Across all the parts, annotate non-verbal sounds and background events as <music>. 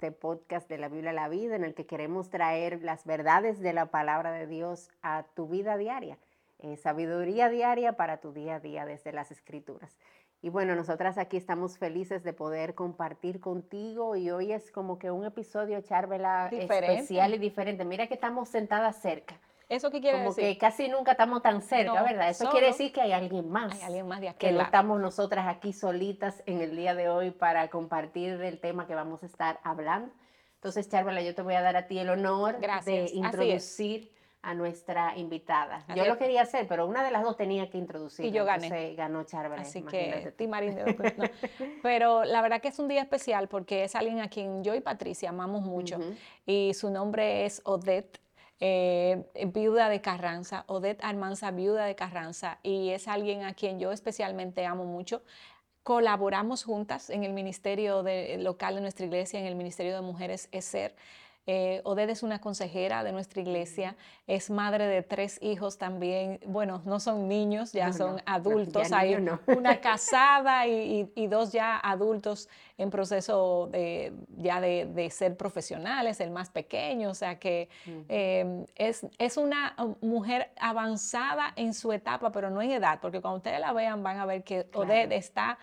este podcast de la Biblia a la vida en el que queremos traer las verdades de la palabra de Dios a tu vida diaria, eh, sabiduría diaria para tu día a día desde las escrituras. Y bueno, nosotras aquí estamos felices de poder compartir contigo y hoy es como que un episodio, Charvela, especial y diferente. Mira que estamos sentadas cerca. ¿Eso qué quiere Como decir? que casi nunca estamos tan cerca, No, ¿verdad? Eso solo quiere decir que hay alguien más. Hay alguien más de que aquel no lado. estamos nosotras aquí solitas en el día de hoy para compartir el tema que vamos a estar hablando. Entonces, Charvela, yo te voy a dar a ti el honor Gracias, de introducir a nuestra invitada. Así yo lo quería hacer, pero una de las dos tenía que introducir. Y yo gané. Entonces ganó Charvela. Así que, tú. Ti Marín de no. <laughs> Pero la verdad que es un día especial porque es alguien a quien yo y Patricia amamos mucho. Ujú. Y su nombre es Odette, eh, viuda de Carranza. Odette Armanza, viuda de Carranza. Y es alguien a quien yo especialmente amo mucho. Colaboramos juntas en el ministerio local de nuestra iglesia, en el Ministerio de Mujeres ESER. Eh, Odette es una consejera de nuestra iglesia, es madre de tres hijos también. Bueno, no son niños, ya No, son no, adultos. ya Hay no. <laughs> una casada y, y- y dos ya adultos en proceso de, ya de, de ser profesionales, el más pequeño. O sea que eh, es, es una uh, mujer avanzada en su etapa, pero no en edad, porque cuando ustedes la vean van a ver que Odette está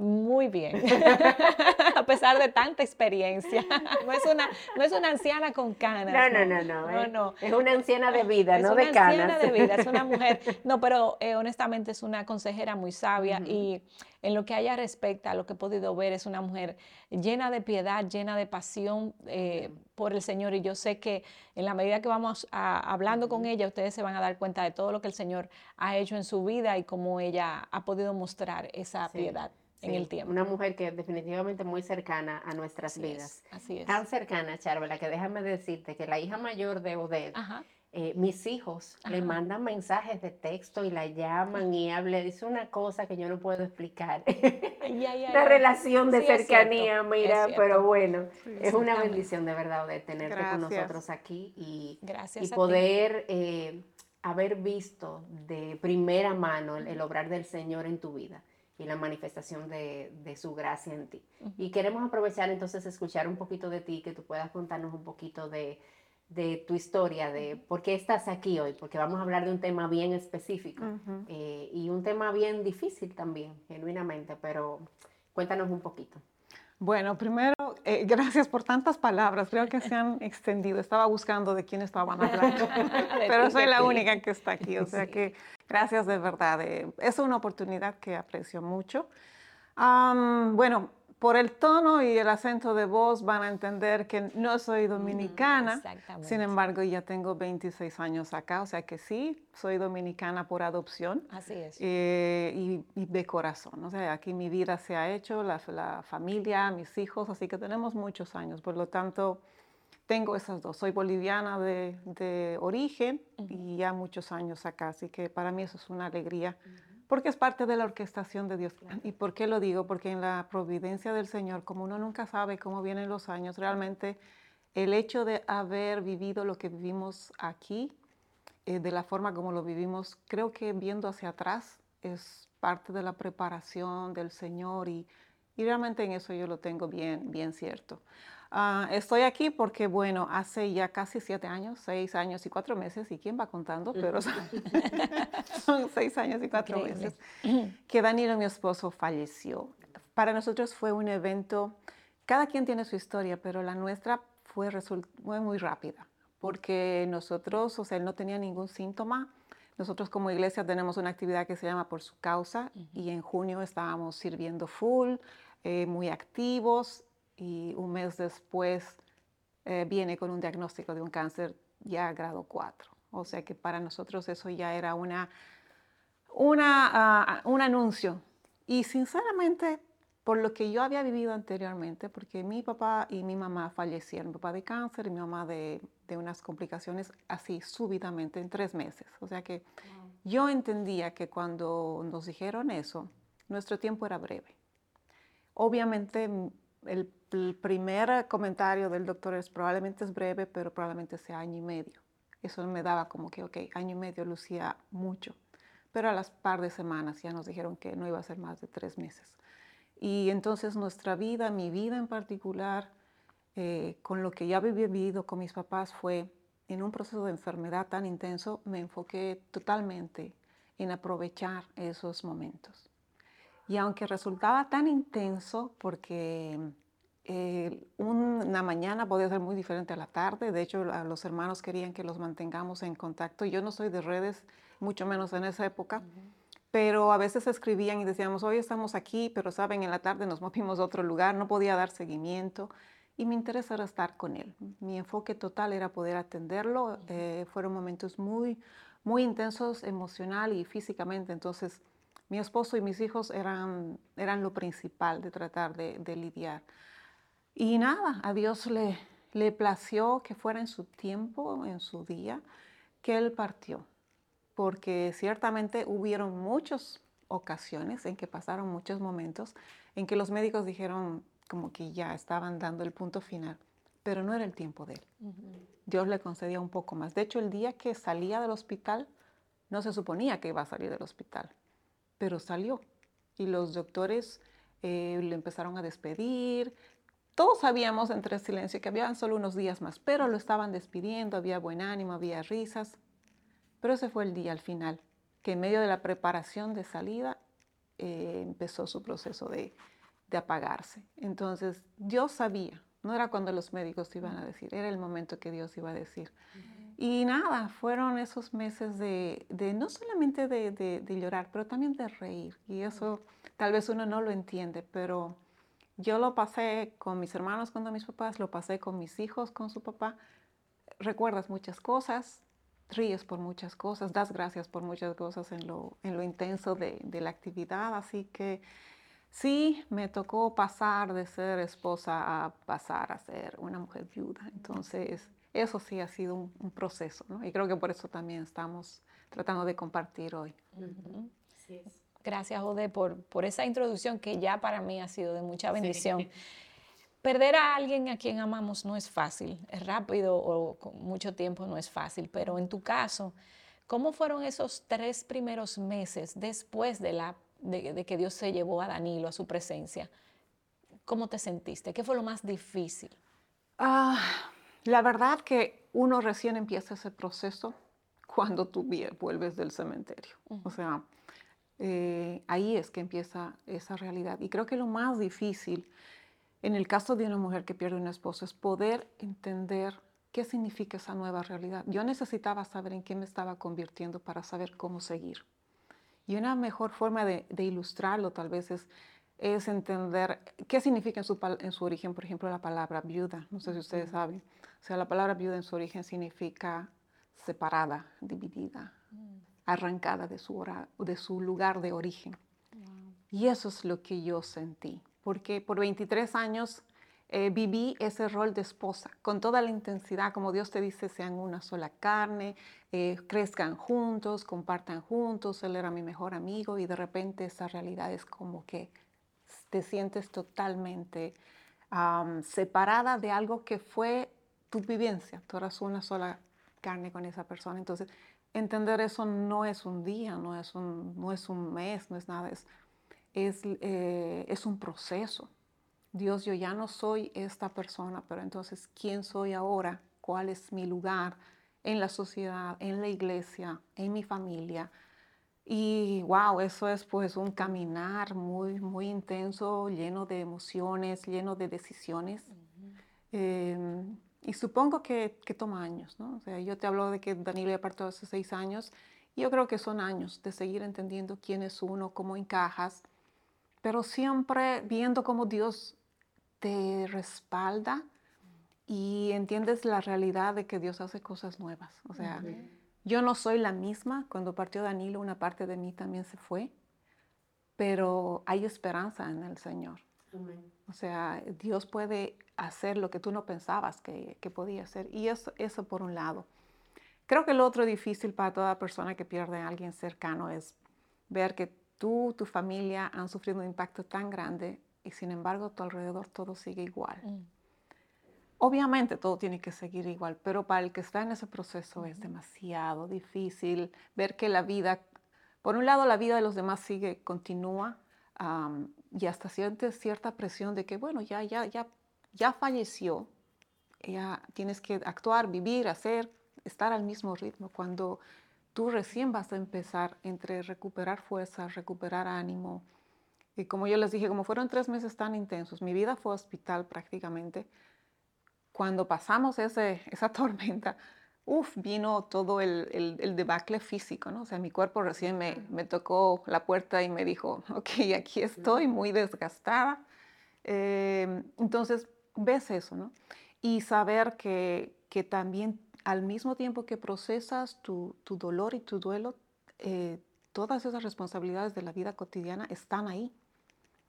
muy bien, <laughs> <laughs> a pesar de tanta experiencia. <laughs> No es una, no es una anciana con canas. No, no, no, no. no, eh. no. Es una anciana de vida, Es no una de canas. anciana de vida, es una mujer. No, pero eh, honestamente es una consejera muy sabia y en lo que a ella respecta, lo que he podido ver es una mujer llena de piedad, llena de pasión eh, por el Señor. Y yo sé que en la medida que vamos a- hablando con ella, ustedes se van a dar cuenta de todo lo que el Señor ha hecho en su vida y cómo ella ha podido mostrar esa Sí, piedad en el tiempo. Una mujer que es definitivamente muy cercana a nuestras Así vidas. es, así es. Tan cercana, Charvela, que déjame decirte que la hija mayor de Odette, Ajá. eh, mis hijos le mandan mensajes de texto y la llaman y habla, dice una cosa que yo no puedo explicar. <laughs> La relación de Sí, cercanía, mira, pero bueno, es una bendición de verdad de tenerte con nosotros aquí y, Gracias poder eh, haber visto de primera mano el, el obrar del Señor en tu vida y la manifestación de, de su gracia en ti. Y queremos aprovechar entonces escuchar un poquito de ti, que tú puedas contarnos un poquito de, de tu historia, de por qué estás aquí hoy, porque vamos a hablar de un tema bien específico eh, y un tema bien difícil también, genuinamente, pero cuéntanos un poquito. Bueno, primero, eh, gracias por tantas palabras. Creo que se han extendido. Estaba buscando de quién estaban hablando, <laughs> pero soy la única que está aquí. O sea que gracias de verdad. eh, es una oportunidad que aprecio mucho. Bueno, por el tono y el acento de voz van a entender que no soy dominicana. exactamente. Sin embargo, ya tengo 26 años acá, o sea que sí, soy dominicana por adopción. Así es. eh, y, y de corazón. O sea, aquí mi vida se ha hecho, la, la familia, mis hijos, así que tenemos muchos años. Por lo tanto, tengo esas dos. Soy boliviana de, de origen y ya muchos años acá, así que para mí eso es una alegría. Porque es parte de la orquestación de Dios. <clears throat> ¿Y por qué lo digo? Porque en la providencia del Señor, como uno nunca sabe cómo vienen los años, realmente el hecho de haber vivido lo que vivimos aquí, eh, de la forma como lo vivimos, creo que viendo hacia atrás es parte de la preparación del Señor y, y realmente en eso yo lo tengo bien, bien cierto. Ah, estoy aquí porque, bueno, hace ya casi siete años, seis años y cuatro meses, y quién va contando, pero son, <laughs> son seis años y cuatro Increíble. meses, que Danilo, mi esposo, falleció. Para nosotros fue un evento, cada quien tiene su historia, pero la nuestra fue, muy rápida, porque nosotros, o sea, él no tenía ningún síntoma. Nosotros como iglesia tenemos una actividad que se llama Por su causa y en junio estábamos sirviendo full, eh, muy activos y un mes después eh, viene con un diagnóstico de un cáncer ya grado 4. O sea que para nosotros eso ya era una, una, ah, un anuncio. Y sinceramente, por lo que yo había vivido anteriormente, porque mi papá y mi mamá fallecieron, mi papá de cáncer y mi mamá de, de unas complicaciones así súbitamente en tres meses. O sea que yo entendía que cuando nos dijeron eso, nuestro tiempo era breve. Obviamente, el, el primer comentario del doctor es probablemente es breve, pero probablemente sea año y medio. Eso me daba como que, ok, año y medio lucía mucho. Pero a las par de semanas ya nos dijeron que no iba a ser más de tres meses. Y entonces nuestra vida, mi vida en particular, eh, con lo que ya había vivido con mis papás fue en un proceso de enfermedad tan intenso, me enfoqué totalmente en aprovechar esos momentos. Y aunque resultaba tan intenso, porque eh, una mañana podía ser muy diferente a la tarde, de hecho los hermanos querían que los mantengamos en contacto, yo no soy de redes, mucho menos en esa época, pero a veces escribían y decíamos, hoy estamos aquí, pero saben, en la tarde nos <laughs> movimos a otro lugar, no podía dar seguimiento y mi interés era estar con él. Mi enfoque total era poder atenderlo. Eh, fueron momentos muy, muy intensos emocional y físicamente. Entonces, mi esposo y mis hijos eran, eran lo principal de tratar de, de lidiar. Y nada, a Dios le, le plació que fuera en su tiempo, en su día, que Él partió. Porque ciertamente hubieron muchas ocasiones en que pasaron muchos momentos en que los médicos dijeron, como que ya estaban dando el punto final, pero no era el tiempo de él. Dios le concedía un poco más. De hecho, el día que salía del hospital, no se suponía que iba a salir del hospital, pero salió. Y los doctores eh, le empezaron a despedir. Todos sabíamos entre silencio que habían solo unos días más, pero lo estaban despidiendo, había buen ánimo, había risas. Pero ese fue el día al final, que en medio de la preparación de salida eh, empezó su proceso de, de apagarse. Entonces, Dios sabía, no era cuando los médicos iban a decir, era el momento que Dios iba a decir. Y nada, fueron esos meses de, no solamente de, llorar, pero también de reír. Y eso tal vez uno no lo entiende, pero yo lo pasé con mis hermanos cuando mis papás, lo pasé con mis hijos con su papá. Recuerdas muchas cosas, ríes por muchas cosas, das gracias por muchas cosas en lo, en lo intenso de, de la actividad. Así que Sí, me tocó pasar de ser esposa a pasar a ser una mujer viuda. Entonces, eso sí ha sido un, proceso, ¿no? Y creo que por eso también estamos tratando de compartir hoy. Gracias, Ode, por, por esa introducción que ya para mí ha sido de mucha bendición. <laughs> Perder a alguien a quien amamos no es fácil, es rápido o con mucho tiempo no es fácil, pero en tu caso, ¿cómo fueron esos tres primeros meses después de la de, que Dios se llevó a Danilo a su presencia, ¿cómo te sentiste? ¿Qué fue lo más difícil? Ah, la verdad que uno recién empieza ese proceso cuando tú vuelves del cementerio. O sea, eh, ahí es que empieza esa realidad. Y creo que lo más difícil en el caso de una mujer que pierde un esposo es poder entender qué significa esa nueva realidad. Yo necesitaba saber en qué me estaba convirtiendo para saber cómo seguir. Y una mejor forma de, ilustrarlo tal vez es, es, entender qué significa en su, en su, origen, por ejemplo, la palabra viuda. No sé si ustedes saben. O sea, la palabra viuda en su origen significa separada, dividida, mm. arrancada de su, de su lugar de origen. Y eso es lo que yo sentí, porque por 23 años eh, viví ese rol de esposa con toda la intensidad, como Dios te dice, sean una sola carne, eh, crezcan juntos, compartan juntos, Él era mi mejor amigo y de repente esa realidad es como que te sientes totalmente separada de algo que fue tu vivencia, tú eras una sola carne con esa persona. Entonces, entender eso no es un día, no es un, no es un mes, no es nada, es, es, eh, es un proceso. Dios, yo ya no soy esta persona, pero entonces, ¿quién soy ahora? ¿Cuál es mi lugar en la sociedad, en la iglesia, en mi familia? Y wow, eso es pues un caminar muy, muy intenso, lleno de emociones, lleno de decisiones. Em, y supongo que, que, toma años, ¿no? O sea, yo te hablo de que Danilo ya partió hace seis años. Y yo creo que son años de seguir entendiendo quién es uno, cómo encajas, pero siempre viendo cómo Dios te respalda y entiendes la realidad de que Dios hace cosas nuevas. O sea, yo no soy la misma. Cuando partió Danilo, una parte de mí también se fue, pero hay esperanza en el Señor. O sea, Dios puede hacer lo que tú no pensabas que, que podía hacer. Y eso, eso por un lado. Creo que lo otro difícil para toda persona que pierde a alguien cercano es ver que tú, tu familia han sufrido un impacto tan grande y sin embargo a tu alrededor todo sigue igual. Mm. Obviamente todo tiene que seguir igual, pero para el que está en ese proceso es demasiado difícil ver que la vida, por un lado la vida de los demás sigue, continúa, y hasta sientes cierta presión de que, bueno, ya, ya, ya, ya falleció, ya tienes que actuar, vivir, hacer, estar al mismo ritmo, cuando tú recién vas a empezar entre recuperar fuerzas, recuperar ánimo. Y como yo les dije, como fueron tres meses tan intensos, mi vida fue hospital prácticamente, cuando pasamos ese, esa tormenta, uf, vino todo el, el, debacle físico, ¿no? O sea, mi cuerpo recién me, me, tocó la puerta y me dijo, <laughs> ok, aquí estoy muy desgastada. Eh, entonces, ves eso, ¿no? Y saber que, que, también al mismo tiempo que procesas tu, tu dolor y tu duelo, eh, todas esas responsabilidades de la vida cotidiana están ahí.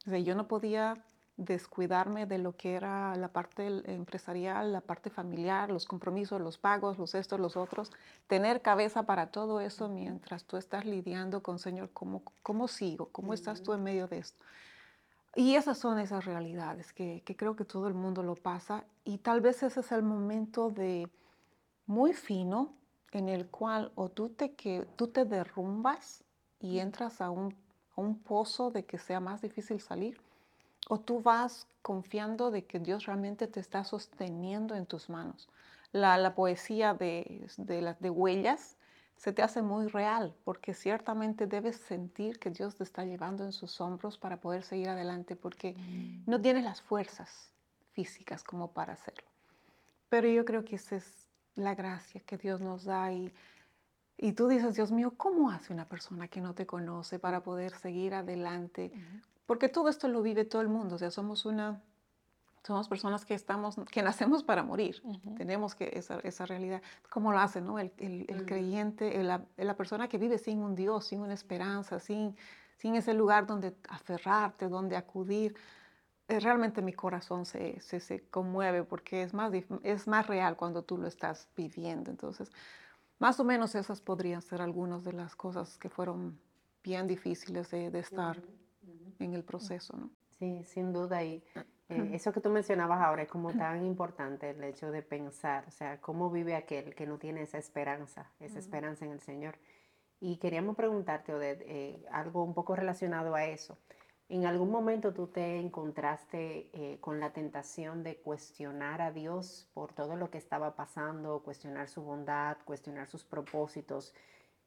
O sea, yo no podía descuidarme de lo que era la parte empresarial, la parte familiar, los compromisos, los pagos, los estos, los otros, tener cabeza para todo eso mientras tú estás lidiando con, Señor, ¿cómo, cómo sigo? ¿Cómo estás tú en medio de esto? Y esas son esas realidades que, que creo que todo el mundo lo pasa y tal vez ese es el momento de muy fino en el cual o tú te, que, tú te derrumbas y entras a un, a un pozo de que sea más difícil salir o tú vas confiando de que Dios realmente te está sosteniendo en tus manos. La, poesía de, de, de huellas se te hace muy real porque ciertamente debes sentir que Dios te está llevando en sus hombros para poder seguir adelante porque mm. no tienes las fuerzas físicas como para hacerlo. Pero yo creo que esa es la gracia que Dios nos da y, y tú dices, Dios mío, ¿cómo hace una persona que no te conoce para poder seguir adelante? Porque todo esto lo vive todo el mundo, o sea, somos una, somos personas que estamos, que nacemos para morir, tenemos que esa, esa, realidad, ¿cómo lo hace, no? El, el, creyente, la, la, persona que vive sin un Dios, sin una esperanza, sin, sin ese lugar donde aferrarte, donde acudir, eh, realmente mi corazón se, se, se, conmueve porque es más, es más real cuando tú lo estás viviendo. Entonces, más o menos esas podrían ser algunas de las cosas que fueron bien difíciles de, de estar en el proceso, ¿no? Sí, sin duda. Y eh, eso que tú mencionabas ahora es como tan importante, el hecho de pensar, o sea, cómo vive aquel que no tiene esa esperanza, esa esperanza en el Señor. Y queríamos preguntarte, Odette, eh, algo un poco relacionado a eso. ¿En algún momento tú te encontraste eh, con la tentación de cuestionar a Dios por todo lo que estaba pasando, cuestionar su bondad, cuestionar sus propósitos,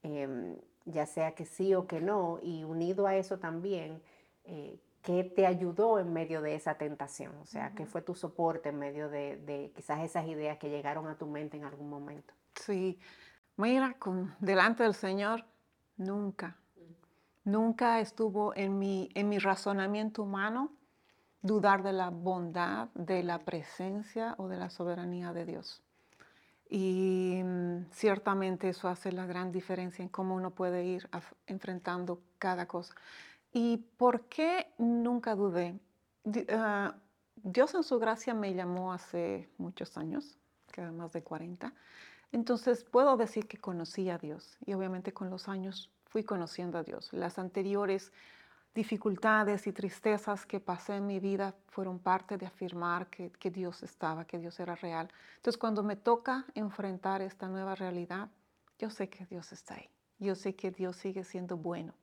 em, ya sea que sí o que no? Y unido a eso también, eh, ¿qué te ayudó en medio de esa tentación? O sea, ¿qué fue tu soporte en medio de, quizás esas ideas que llegaron a tu mente en algún momento? Sí, mira, con, delante del Señor, nunca, nunca estuvo en mi, en mi razonamiento humano dudar de la bondad, de la presencia o de la soberanía de Dios. Y mm, ciertamente eso hace la gran diferencia en cómo uno puede ir enfrentando cada cosa. ¿Y por qué nunca dudé? Ah, Dios en su gracia me llamó hace muchos años, que más de 40. Entonces puedo decir que conocí a Dios y obviamente con los años fui conociendo a Dios. Las anteriores dificultades y tristezas que pasé en mi vida fueron parte de afirmar que, que, Dios estaba, que Dios era real. Entonces cuando me toca enfrentar esta nueva realidad, yo sé que Dios está ahí. Yo sé que Dios sigue siendo bueno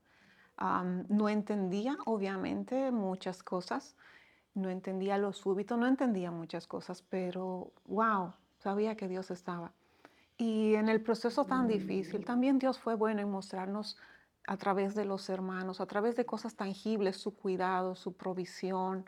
no entendía, obviamente, muchas cosas. No entendía lo súbito, no entendía muchas cosas, pero wow, sabía que Dios estaba. Y en el proceso tan difícil, también Dios fue bueno en mostrarnos a través de los hermanos, a través de cosas tangibles, su cuidado, su provisión.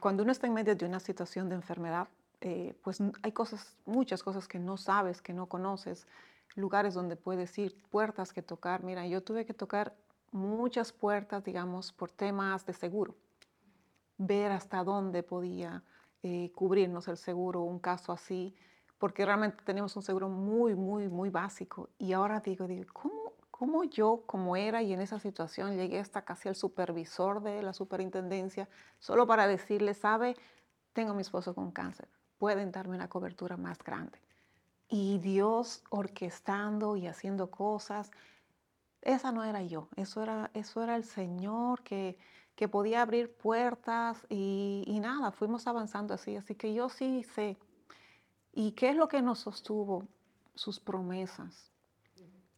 cuando uno está en medio de una situación de enfermedad, eh, pues hay cosas, muchas cosas que no sabes, que no conoces, lugares donde puedes ir, puertas que tocar. Mira, yo tuve que tocar muchas puertas, digamos, por temas de seguro. Ver hasta dónde podía eh, cubrirnos el seguro, un caso así, porque realmente tenemos un seguro muy, muy, muy básico. Y ahora digo, digo ¿cómo, ¿cómo yo, como era y en esa situación, llegué hasta casi al supervisor de la superintendencia, solo para decirle, sabe, tengo a mi esposo con cáncer, pueden darme una cobertura más grande. Y Dios orquestando y haciendo cosas esa no era yo, eso era, eso era el Señor que, que podía abrir puertas y, nada, fuimos avanzando así. Así que yo sí sé. ¿Y qué es lo que nos sostuvo? Sus promesas.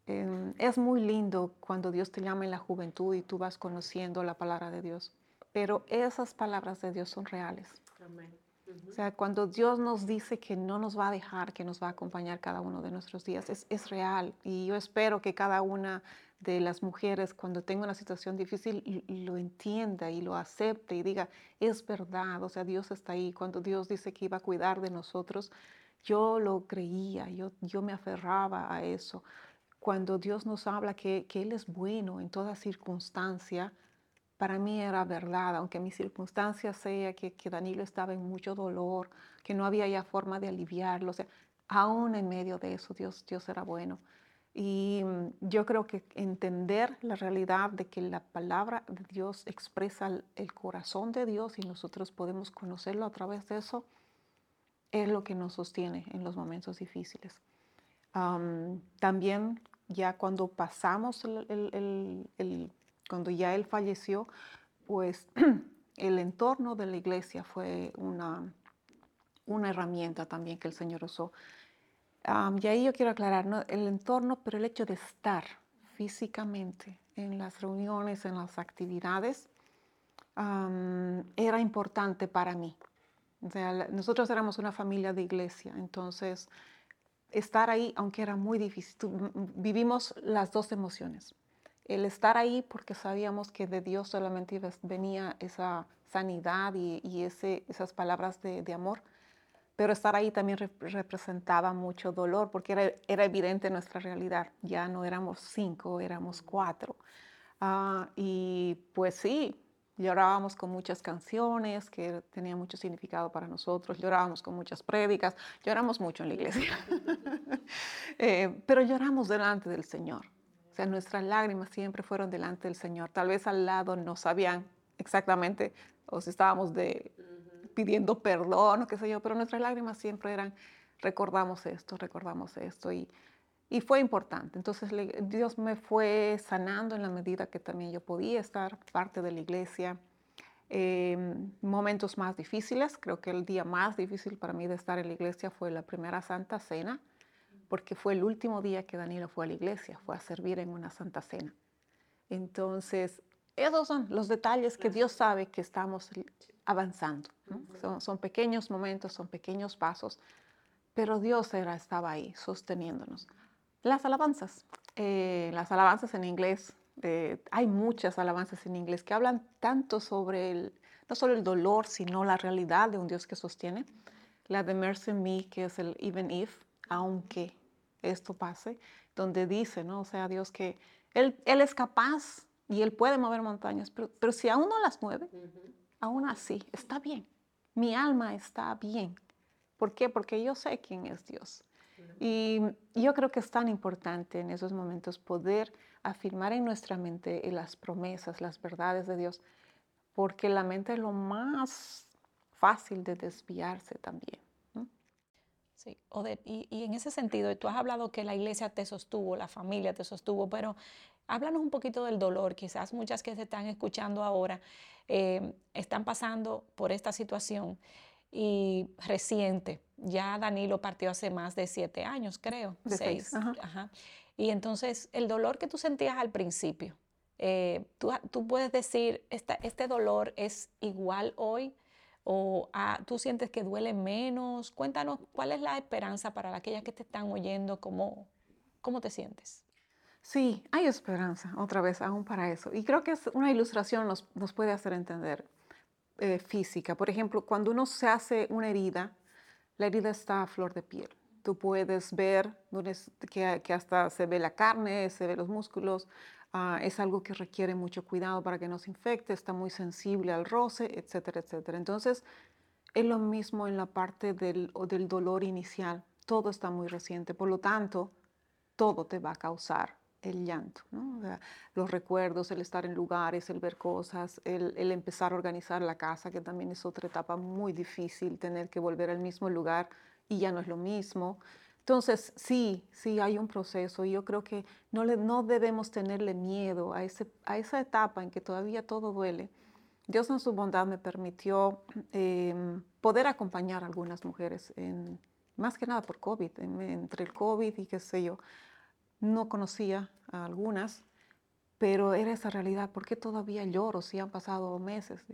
Em, es muy lindo cuando Dios te llama en la juventud y tú vas conociendo la palabra de Dios. pero esas palabras de Dios son reales. O sea, cuando Dios nos dice que no nos va a dejar, que nos va a acompañar cada uno de nuestros días, es, es real. Y yo espero que cada una de las mujeres, cuando tenga una situación difícil, lo entienda y lo acepte y diga, es verdad, o sea, Dios está ahí. Cuando Dios dice que iba a cuidar de nosotros, yo lo creía, yo, yo me aferraba a eso. Cuando Dios nos habla que, que Él es bueno en toda circunstancia, para mí era verdad, aunque mi circunstancia sea que, que Danilo estaba en mucho dolor, que no había ya forma de aliviarlo, o sea, aún en medio de eso Dios, Dios era bueno. Y mm, yo creo que entender la realidad de que la palabra de Dios expresa el corazón de Dios y nosotros podemos conocerlo a través de eso, es lo que nos sostiene en los momentos difíciles. también ya cuando pasamos el, el cuando ya él falleció, pues <clears throat> el entorno de la iglesia fue una, una herramienta también que el Señor usó. y ahí yo quiero aclarar, ¿no? el entorno, pero el hecho de estar físicamente en las reuniones, en las actividades, era importante para mí. O sea, nosotros éramos una familia de iglesia, entonces estar ahí, aunque era muy difícil, vivimos las dos emociones. El estar ahí porque sabíamos que de Dios solamente venía esa sanidad y, ese, esas palabras de, amor, pero estar ahí también representaba mucho dolor porque era, era, evidente nuestra realidad, ya no éramos cinco, éramos cuatro. Ah, y pues sí, llorábamos con muchas canciones que tenían mucho significado para nosotros, llorábamos con muchas prédicas, lloramos mucho en la iglesia, <laughs> eh, pero lloramos delante del Señor. O sea, nuestras lágrimas siempre fueron delante del Señor. Tal vez al lado no sabían exactamente o si estábamos de, pidiendo perdón o qué sé yo, pero nuestras lágrimas siempre eran, recordamos esto, recordamos esto. Y, y fue importante. Entonces Dios me fue sanando en la medida que también yo podía estar parte de la iglesia. Em, momentos más difíciles, creo que el día más difícil para mí de estar en la iglesia fue la primera Santa Cena porque fue el último día que Danilo fue a la iglesia, fue a servir en una santa cena. Entonces, esos son los detalles que Dios sabe que estamos avanzando. son, pequeños momentos, son pequeños pasos, pero Dios era, estaba ahí sosteniéndonos. Las alabanzas, eh, las alabanzas en inglés, eh, hay muchas alabanzas en inglés que hablan tanto sobre el, no solo el dolor, sino la realidad de un Dios que sostiene. La de Mercy Me, que es el Even If, aunque esto pase, donde dice, ¿no? O sea, Dios que Él, él es capaz y Él puede mover montañas, pero, pero si aún no las mueve, aún así está bien. Mi alma está bien. ¿Por qué? Porque yo sé quién es Dios. Y yo creo que es tan importante en esos momentos poder afirmar en nuestra mente las promesas, las verdades de Dios, porque la mente es lo más fácil de desviarse también. Sí, Odette, y, y, en ese sentido, tú has hablado que la iglesia te sostuvo, la familia te sostuvo, pero háblanos un poquito del dolor. Quizás muchas que se están escuchando ahora eh, están pasando por esta situación y reciente. Ya Danilo partió hace más de siete años, creo. De seis. Ajá. Y entonces, el dolor que tú sentías al principio, eh, tú, tú, puedes decir, esta, este dolor es igual hoy o ah, tú sientes que duele menos. Cuéntanos cuál es la esperanza para aquellas que te están oyendo, cómo, cómo te sientes. Sí, hay esperanza, otra vez, aún para eso. Y creo que es una ilustración nos, nos puede hacer entender eh, física. Por ejemplo, cuando uno se hace una herida, la herida está a flor de piel. Tú puedes ver que, que hasta se ve la carne, se ve los músculos, Ah, es algo que requiere mucho cuidado para que no se infecte, está muy sensible al roce, etcétera, etcétera. Entonces, es lo mismo en la parte del, del dolor inicial. Todo está muy reciente, por lo tanto, todo te va a causar el llanto, los recuerdos, el estar en lugares, el ver cosas, el, el, empezar a organizar la casa, que también es otra etapa muy difícil, tener que volver al mismo lugar y ya no es lo mismo. Entonces, sí, sí hay un proceso y yo creo que no, le, no debemos tenerle miedo a, ese, a esa etapa en que todavía todo duele. Dios en su bondad me permitió em, poder acompañar a algunas mujeres, en, más que nada por COVID, entre el COVID y qué sé yo. No conocía a algunas, pero era esa realidad. ¿Por qué todavía lloro si han pasado meses?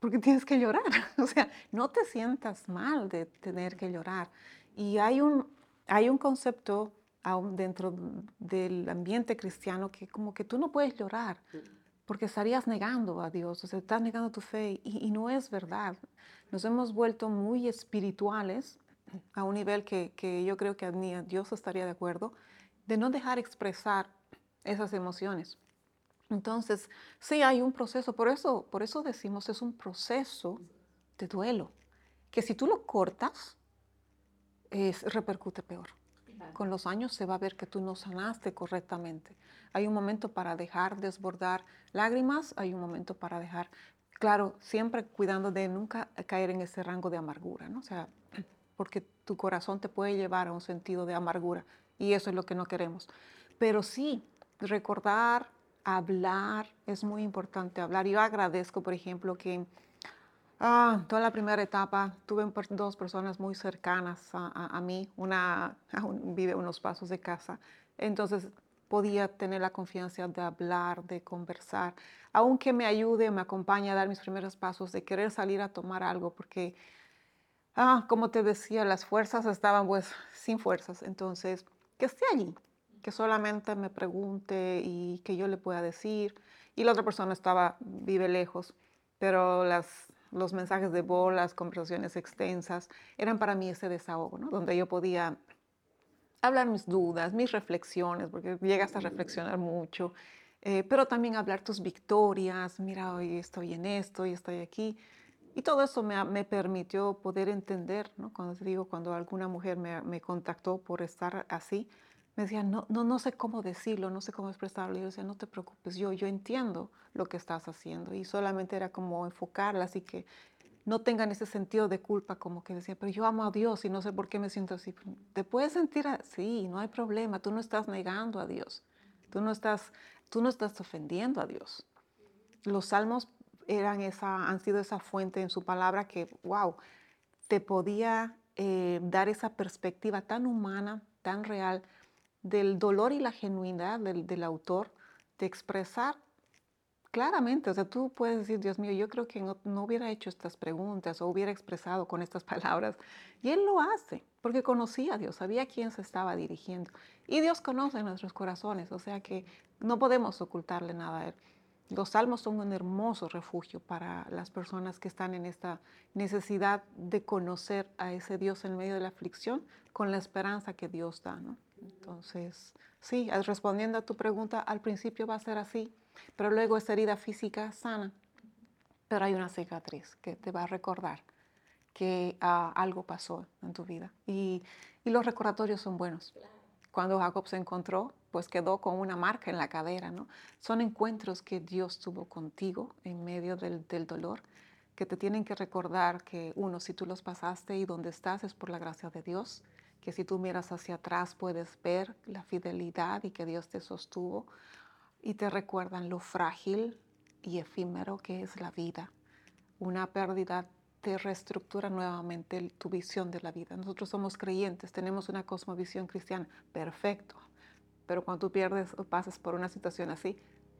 ¿Por qué tienes que llorar? <laughs> O sea, no te sientas mal de tener que llorar. Y hay un, hay un concepto dentro del ambiente cristiano que como que tú no puedes llorar porque estarías negando a Dios, o sea, estás negando tu fe y, no es verdad. Nos hemos vuelto muy espirituales a un nivel que, que yo creo que ni Dios estaría de acuerdo, de no dejar expresar esas emociones. Entonces, sí hay un proceso, por eso, por eso decimos es un proceso de duelo, que si tú lo cortas, es, repercute peor. Con los años se va a ver que tú no sanaste correctamente. Hay un momento para dejar desbordar lágrimas, hay un momento para dejar, claro, siempre cuidando de nunca caer en ese rango de amargura, ¿no? O sea, porque tu corazón te puede llevar a un sentido de amargura y eso es lo que no queremos. Pero sí, recordar, hablar, es muy importante hablar. Yo agradezco, por ejemplo, que ah, toda la primera etapa tuve dos personas muy cercanas a, mí, una <laughs> vive unos pasos de casa, entonces podía tener la confianza de hablar, de conversar, aunque me ayude, me acompañe a dar mis primeros pasos, de querer salir a tomar algo, porque, ah, como te decía, las fuerzas estaban pues sin fuerzas, entonces que esté allí, que solamente me pregunte y que yo le pueda decir. Y la otra persona estaba, vive lejos, pero las, los mensajes de voz, las conversaciones extensas, eran para mí ese desahogo, ¿no? donde yo podía hablar mis dudas, mis reflexiones, porque llegas a reflexionar mucho, eh, pero también hablar tus victorias, mira, hoy estoy en esto y estoy aquí. Y todo eso me, me permitió poder entender, ¿no? cuando te digo, cuando alguna mujer me, me contactó por estar así, me decían, no, no, no sé cómo decirlo, no sé cómo expresarlo. Y yo decía, no te preocupes, yo, yo entiendo lo que estás haciendo. Y solamente era como enfocarla, así que no tengan ese sentido de culpa, como que decía, pero yo amo a Dios y no sé por qué me siento así. Te puedes sentir así, no hay problema, tú no estás negando a Dios, tú no estás, tú no estás ofendiendo a Dios. Los salmos eran esa, han sido esa fuente en su palabra que, wow, te podía eh, dar esa perspectiva tan humana, tan real del dolor y la genuinidad del, autor de expresar claramente, o sea, tú puedes decir, Dios mío, yo creo que no, hubiera hecho estas preguntas o hubiera expresado con estas <laughs> palabras. Y Él lo hace, porque conocía a Dios, sabía a quién se estaba dirigiendo. Y Dios conoce nuestros corazones, o sea que no podemos ocultarle nada a Él. Los salmos son un hermoso refugio para las personas que están en esta necesidad de conocer a ese Dios en medio de la aflicción con la esperanza que Dios da. Entonces, sí, respondiendo a tu pregunta, al principio va a ser así, pero luego esa herida física sana, pero hay una cicatriz que te va a recordar que ah, algo pasó en tu vida. Y, los recordatorios son buenos. Cuando Jacob se encontró, pues quedó con una marca en la cadera, ¿no? Son encuentros que Dios tuvo contigo en medio del, del dolor, que te tienen que recordar que uno, si tú los pasaste y donde estás es por la gracia de Dios, que si tú miras hacia atrás puedes ver la fidelidad y que Dios te sostuvo y te recuerdan lo frágil y efímero que es la vida. Una pérdida te reestructura nuevamente tu visión de la vida. Nosotros somos creyentes, tenemos una cosmovisión cristiana, perfecto, pero cuando tú pierdes o pasas por una situación así,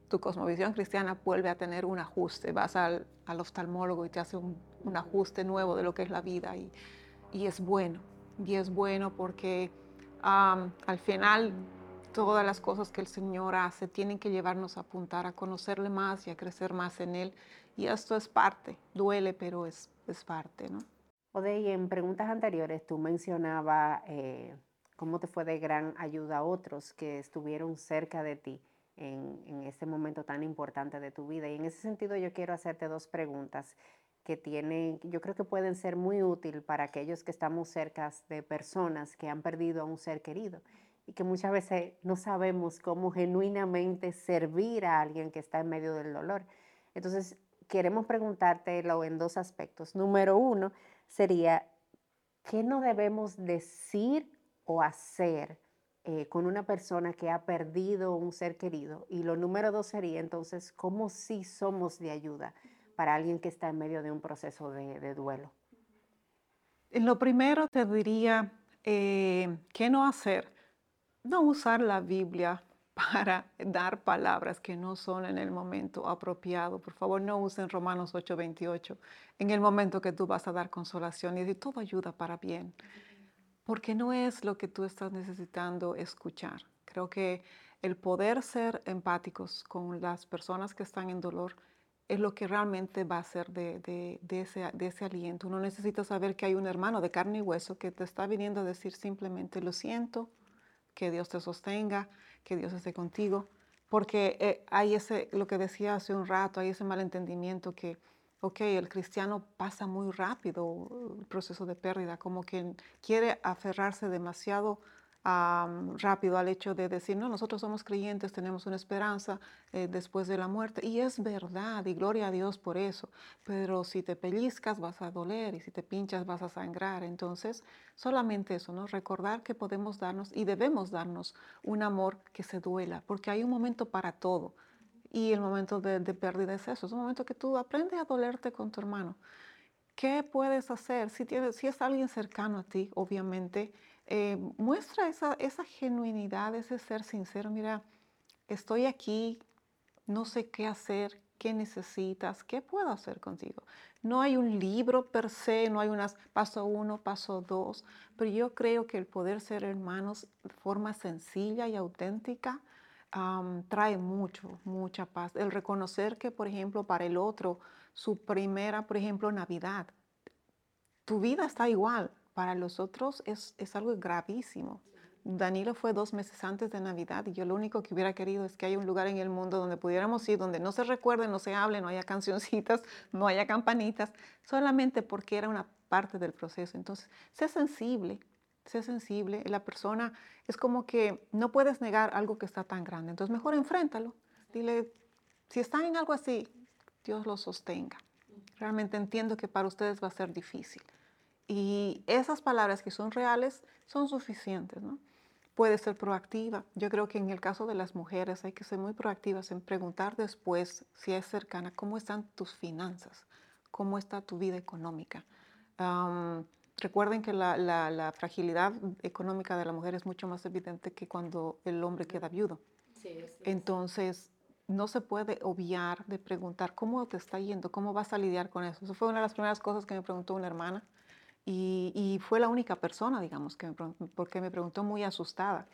tu cosmovisión cristiana vuelve a tener un ajuste. Vas al, oftalmólogo y te hace un, ajuste nuevo de lo que es la vida y, y es bueno y es bueno porque al final todas las cosas que el Señor hace tienen que llevarnos a apuntar a conocerle más y a crecer más en Él. Y esto es parte, duele, pero es, es parte, ¿no? Odey, en preguntas anteriores tú mencionabas eh, cómo te fue de gran ayuda a otros que estuvieron cerca de ti en, en este momento tan importante de tu vida. Y en ese sentido yo quiero hacerte dos preguntas que tienen, yo creo que pueden ser muy útil para aquellos que estamos cerca de personas que han perdido a un ser querido y que muchas veces no sabemos cómo genuinamente servir a alguien que está en medio del dolor. Entonces, queremos preguntártelo en dos aspectos. Número uno sería, ¿qué no debemos decir o hacer eh, con una persona que ha perdido un ser querido? Y lo número dos sería entonces, ¿cómo sí somos de ayuda? para alguien que está en medio de un proceso de, duelo? Lo primero te diría, eh, ¿qué no hacer? No usar la Biblia para dar palabras que no son en el momento apropiado. Por favor, no usen Romanos 8:28 en el momento que tú vas a dar consolación y decir, todo ayuda para bien, porque no es lo que tú estás necesitando escuchar. Creo que el poder ser empáticos con las personas que están en dolor es lo que realmente va a ser de, ese, de ese aliento. Uno necesita saber que hay un hermano de carne y hueso que te está viniendo a decir simplemente, lo siento, que Dios te sostenga, que Dios esté contigo, porque eh, hay ese, lo que decía hace un rato, hay ese malentendimiento que, ok, el cristiano pasa muy rápido el proceso de pérdida, como que quiere aferrarse demasiado rápido al hecho de decir, no, nosotros somos creyentes, tenemos una esperanza eh, después de la muerte. Y es verdad, y gloria a Dios por eso. Pero si te pellizcas vas a doler y si te pinchas vas a sangrar. Entonces, solamente eso, ¿no? Recordar que podemos darnos y debemos darnos un amor que se duela, porque hay un momento para todo. Y el momento de, pérdida es eso, es un momento que tú aprendes a dolerte con tu hermano. ¿Qué puedes hacer? Si, tienes, si es alguien cercano a ti, obviamente, eh, muestra esa, esa genuinidad, ese ser sincero. Mira, estoy aquí, no sé qué hacer, qué necesitas, qué puedo hacer contigo. No hay un libro per se, no hay unas paso uno, paso dos, pero yo creo que el poder ser hermanos de forma sencilla y auténtica trae mucho, mucha paz. El reconocer que, por ejemplo, para el otro, su primera, por ejemplo, Navidad, tu vida está igual, para los otros es, algo gravísimo. Danilo fue dos meses antes de Navidad y yo lo único que hubiera querido es que haya un lugar en el mundo donde pudiéramos ir, donde no se recuerde, no se hable, no haya cancioncitas, <laughs> no haya campanitas, solamente porque era una parte del proceso. Entonces, sé sensible, sé sensible. La persona es como que no puedes negar algo que está tan grande. Entonces, mejor enfréntalo. Dile, si están en algo así, Dios lo sostenga. Realmente entiendo que para ustedes va a ser difícil. Y esas palabras que son reales son suficientes, ¿no? Puede ser proactiva. Yo creo que en el caso de las mujeres hay que ser muy proactivas en preguntar después, si es cercana, cómo están tus finanzas, cómo está tu vida económica. recuerden que la, fragilidad económica de la mujer es mucho más evidente que cuando el hombre queda viudo. Entonces, no se puede obviar de preguntar cómo te está yendo, cómo vas a lidiar con eso. Eso fue una de las primeras cosas que me preguntó una hermana y, fue la única persona, digamos, que me, porque me preguntó muy asustada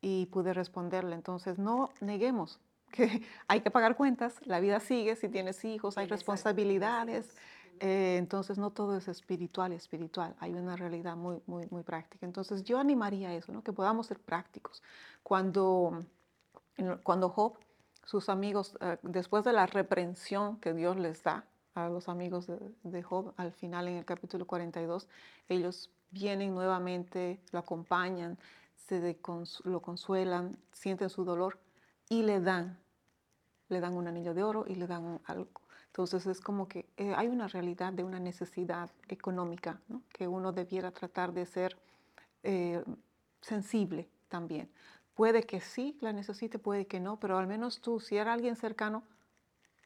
y pude responderle. Entonces, no neguemos que <laughs> hay que pagar cuentas, la vida sigue, si tienes hijos, hay responsabilidades. Eh, entonces, no todo es espiritual, espiritual. Hay una realidad muy, muy, muy práctica. Entonces, yo animaría a eso, ¿no? que podamos ser prácticos. Cuando, cuando Job, sus amigos, eh, después de la reprensión que Dios les da, a los amigos de, Job al final en el capítulo 42. Ellos vienen nuevamente, lo acompañan, se lo consuelan, sienten su dolor y le dan, le dan un anillo de oro y le dan algo. Entonces es como que eh, hay una realidad de una necesidad económica que uno debiera tratar de ser eh, sensible también. Puede que sí la necesite, puede que no, pero al menos tú, si era alguien cercano,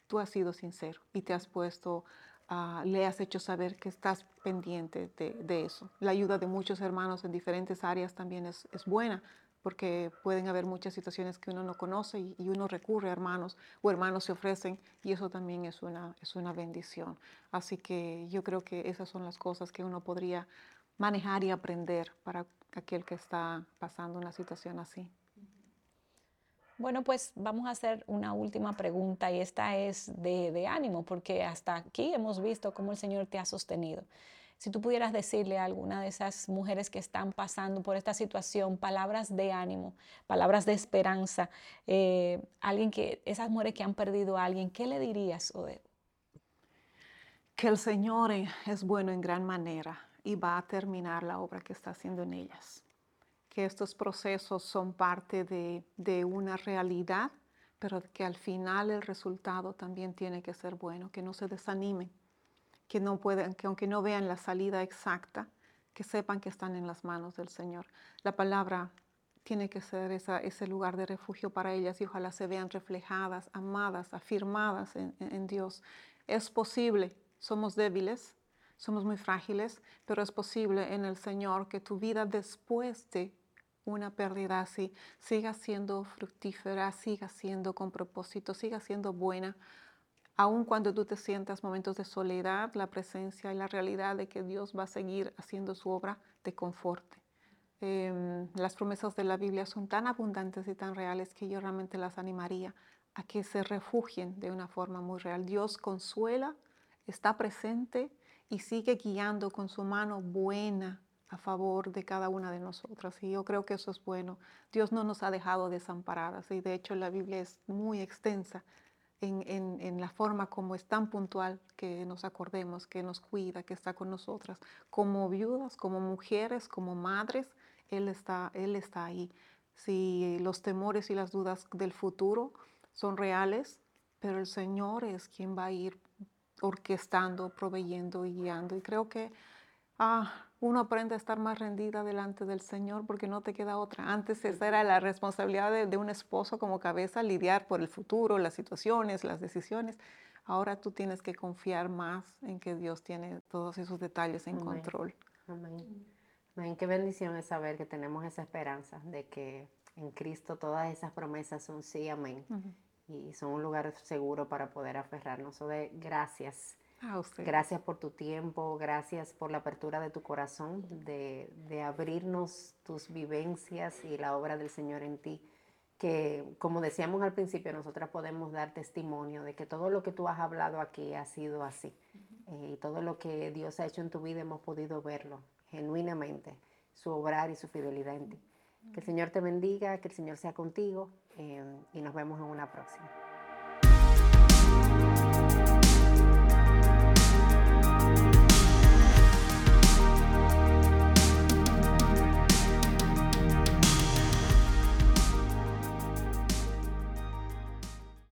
tú has sido sincero y te has puesto, uh, le has hecho saber que estás pendiente de, eso. La ayuda de muchos hermanos en diferentes áreas también es, buena porque pueden haber muchas situaciones que uno no conoce y, y, uno recurre a hermanos o hermanos se ofrecen y eso también es una, es una bendición. Así que yo creo que esas son las cosas que uno podría manejar y aprender para aquel que está pasando una situación así. Bueno, pues vamos a hacer una última pregunta y esta es de, ánimo, porque hasta aquí hemos visto cómo el Señor te ha sostenido. Si tú pudieras decirle a alguna de esas mujeres que están pasando por esta situación palabras de ánimo, palabras de esperanza, eh, alguien que, esas mujeres que han perdido a alguien, ¿qué le dirías, Ode? Que el Señor es bueno en gran manera y va a terminar la obra que está haciendo en ellas que estos procesos son parte de, una realidad, pero que al final el resultado también tiene que ser bueno, que no se desanimen, que, no puedan, que aunque no vean la salida exacta, que sepan que están en las manos del Señor. La palabra tiene que ser ese lugar de refugio para ellas y ojalá se vean reflejadas, amadas, afirmadas en, en Dios. Es posible, somos débiles, somos muy frágiles, pero es posible en el Señor que tu vida después de una pérdida así, siga siendo fructífera, siga siendo con propósito, siga siendo buena. Aun cuando tú te sientas momentos de soledad, la presencia y la realidad de que Dios va a seguir haciendo su obra te conforte. Em, las promesas de la Biblia son tan abundantes y tan reales que yo realmente las animaría a que se refugien de una forma muy real. Dios consuela, está presente y sigue guiando con su mano buena a favor de cada una de nosotras. Y yo creo que eso es bueno. Dios no nos ha dejado desamparadas y de hecho la Biblia es muy extensa en, en, la forma como es tan puntual que nos acordemos, que nos cuida, que está con nosotras. Como viudas, como mujeres, como madres, Él está, Él está ahí. Si los temores y las dudas del futuro son reales, pero el Señor es quien va a ir orquestando, proveyendo y guiando. Y creo que ah, uno aprende a estar más rendida delante del Señor porque no te queda otra. Antes esa era la responsabilidad de, un esposo como cabeza, lidiar por el futuro, las situaciones, las decisiones. Ahora tú tienes que confiar más en que Dios tiene todos esos detalles en control. Amén. Amén. Qué bendición es saber que tenemos esa esperanza de que en Cristo todas esas promesas son sí, amén y son un lugar seguro para poder aferrarnos. de gracias. Gracias por tu tiempo, gracias por la apertura de tu corazón, de, de, abrirnos tus vivencias y la obra del Señor en ti. Que, como decíamos al principio, nosotras podemos dar testimonio de que todo lo que tú has hablado aquí ha sido así. Eh, y todo lo que Dios ha hecho en tu vida hemos podido verlo genuinamente, su obrar y su fidelidad en ti. Que el Señor te bendiga, que el Señor sea contigo eh, y nos vemos en una próxima.